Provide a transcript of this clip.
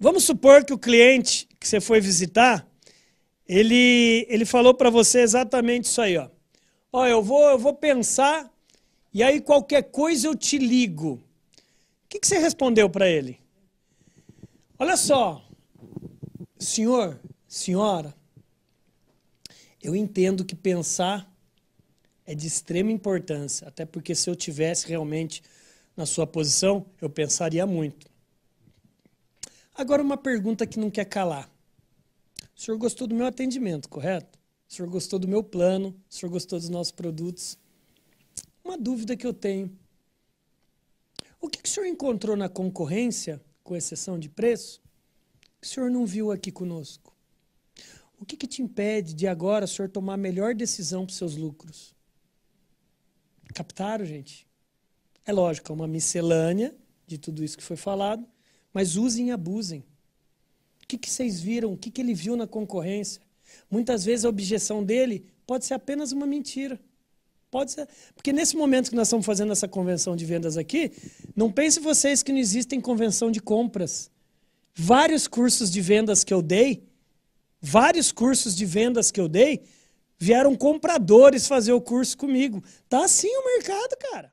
vamos supor que o cliente que você foi visitar, ele, ele falou para você exatamente isso aí, ó. Ó, eu vou, eu vou pensar e aí qualquer coisa eu te ligo. O que, que você respondeu para ele? Olha só, senhor, senhora, eu entendo que pensar é de extrema importância, até porque se eu tivesse realmente na sua posição, eu pensaria muito. Agora, uma pergunta que não quer calar. O senhor gostou do meu atendimento, correto? O senhor gostou do meu plano? O senhor gostou dos nossos produtos? Uma dúvida que eu tenho. O que, que o senhor encontrou na concorrência, com exceção de preço, que o senhor não viu aqui conosco? O que, que te impede de agora o senhor tomar a melhor decisão para os seus lucros? Captaram, gente? É lógico, é uma miscelânea de tudo isso que foi falado, mas usem e abusem. O que, que vocês viram? O que, que ele viu na concorrência? Muitas vezes a objeção dele pode ser apenas uma mentira. Pode ser. Porque nesse momento que nós estamos fazendo essa convenção de vendas aqui, não pense vocês que não existem convenção de compras. Vários cursos de vendas que eu dei, vários cursos de vendas que eu dei, vieram compradores fazer o curso comigo. Tá assim o mercado, cara.